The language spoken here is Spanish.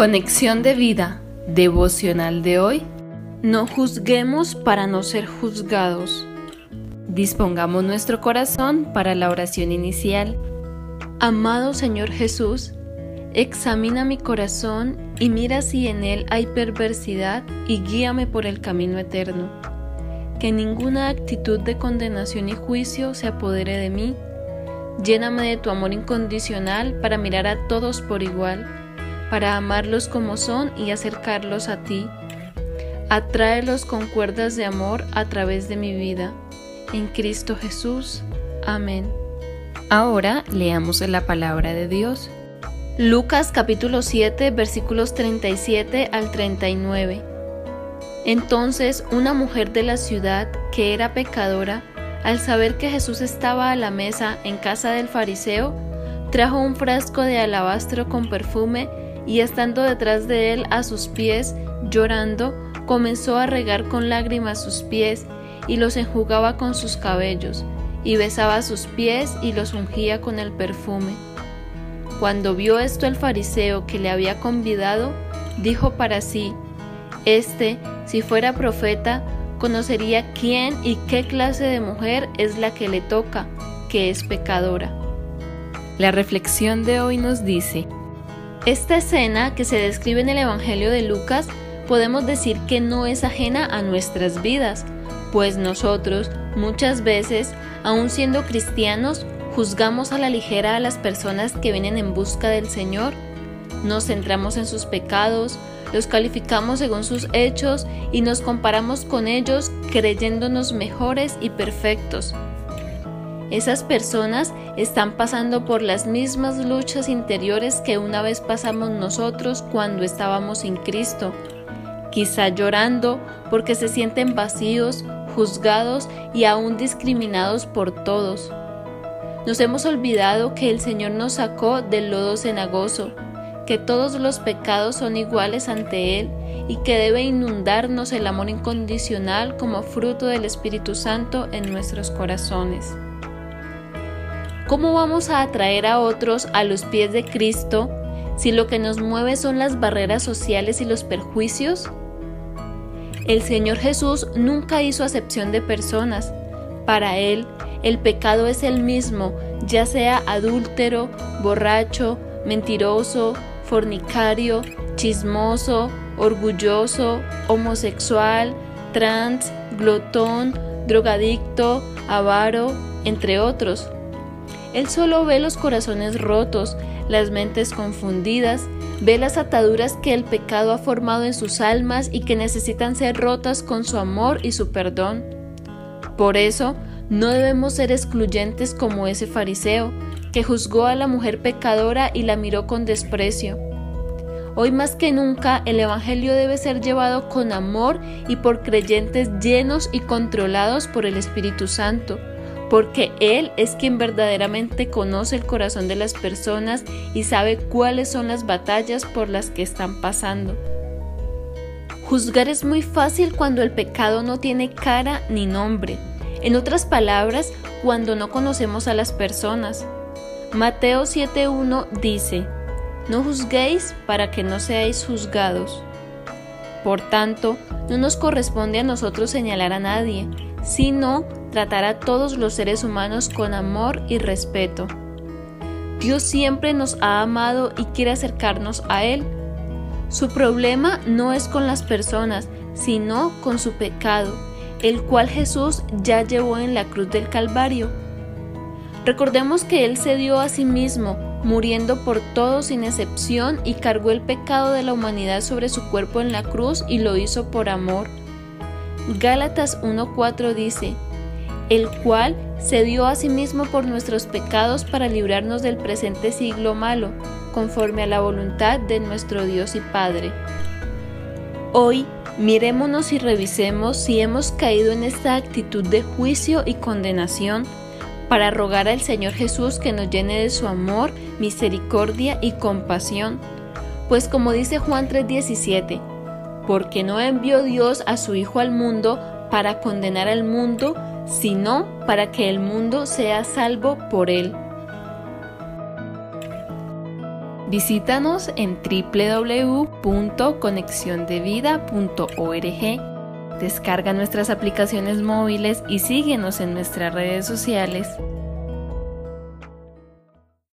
Conexión de vida devocional de hoy. No juzguemos para no ser juzgados. Dispongamos nuestro corazón para la oración inicial. Amado Señor Jesús, examina mi corazón y mira si en él hay perversidad y guíame por el camino eterno. Que ninguna actitud de condenación y juicio se apodere de mí. Lléname de tu amor incondicional para mirar a todos por igual para amarlos como son y acercarlos a ti. Atráelos con cuerdas de amor a través de mi vida. En Cristo Jesús. Amén. Ahora leamos la palabra de Dios. Lucas capítulo 7 versículos 37 al 39. Entonces una mujer de la ciudad, que era pecadora, al saber que Jesús estaba a la mesa en casa del fariseo, trajo un frasco de alabastro con perfume y estando detrás de él a sus pies, llorando, comenzó a regar con lágrimas sus pies y los enjugaba con sus cabellos, y besaba sus pies y los ungía con el perfume. Cuando vio esto el fariseo que le había convidado, dijo para sí, Este, si fuera profeta, conocería quién y qué clase de mujer es la que le toca, que es pecadora. La reflexión de hoy nos dice, esta escena que se describe en el Evangelio de Lucas podemos decir que no es ajena a nuestras vidas, pues nosotros muchas veces, aun siendo cristianos, juzgamos a la ligera a las personas que vienen en busca del Señor, nos centramos en sus pecados, los calificamos según sus hechos y nos comparamos con ellos creyéndonos mejores y perfectos. Esas personas están pasando por las mismas luchas interiores que una vez pasamos nosotros cuando estábamos sin Cristo, quizá llorando porque se sienten vacíos, juzgados y aún discriminados por todos. Nos hemos olvidado que el Señor nos sacó del lodo cenagoso, que todos los pecados son iguales ante Él y que debe inundarnos el amor incondicional como fruto del Espíritu Santo en nuestros corazones. ¿Cómo vamos a atraer a otros a los pies de Cristo si lo que nos mueve son las barreras sociales y los perjuicios? El Señor Jesús nunca hizo acepción de personas. Para Él, el pecado es el mismo, ya sea adúltero, borracho, mentiroso, fornicario, chismoso, orgulloso, homosexual, trans, glotón, drogadicto, avaro, entre otros. Él solo ve los corazones rotos, las mentes confundidas, ve las ataduras que el pecado ha formado en sus almas y que necesitan ser rotas con su amor y su perdón. Por eso, no debemos ser excluyentes como ese fariseo, que juzgó a la mujer pecadora y la miró con desprecio. Hoy más que nunca el Evangelio debe ser llevado con amor y por creyentes llenos y controlados por el Espíritu Santo porque Él es quien verdaderamente conoce el corazón de las personas y sabe cuáles son las batallas por las que están pasando. Juzgar es muy fácil cuando el pecado no tiene cara ni nombre. En otras palabras, cuando no conocemos a las personas. Mateo 7.1 dice, No juzguéis para que no seáis juzgados. Por tanto, no nos corresponde a nosotros señalar a nadie, sino tratar a todos los seres humanos con amor y respeto. Dios siempre nos ha amado y quiere acercarnos a Él. Su problema no es con las personas, sino con su pecado, el cual Jesús ya llevó en la cruz del Calvario. Recordemos que Él se dio a sí mismo, muriendo por todos sin excepción y cargó el pecado de la humanidad sobre su cuerpo en la cruz y lo hizo por amor. Gálatas 1.4 dice, el cual se dio a sí mismo por nuestros pecados para librarnos del presente siglo malo, conforme a la voluntad de nuestro Dios y Padre. Hoy, mirémonos y revisemos si hemos caído en esta actitud de juicio y condenación para rogar al Señor Jesús que nos llene de su amor, misericordia y compasión. Pues como dice Juan 3:17, porque no envió Dios a su Hijo al mundo para condenar al mundo, sino para que el mundo sea salvo por él. Visítanos en www.conexiondevida.org. Descarga nuestras aplicaciones móviles y síguenos en nuestras redes sociales.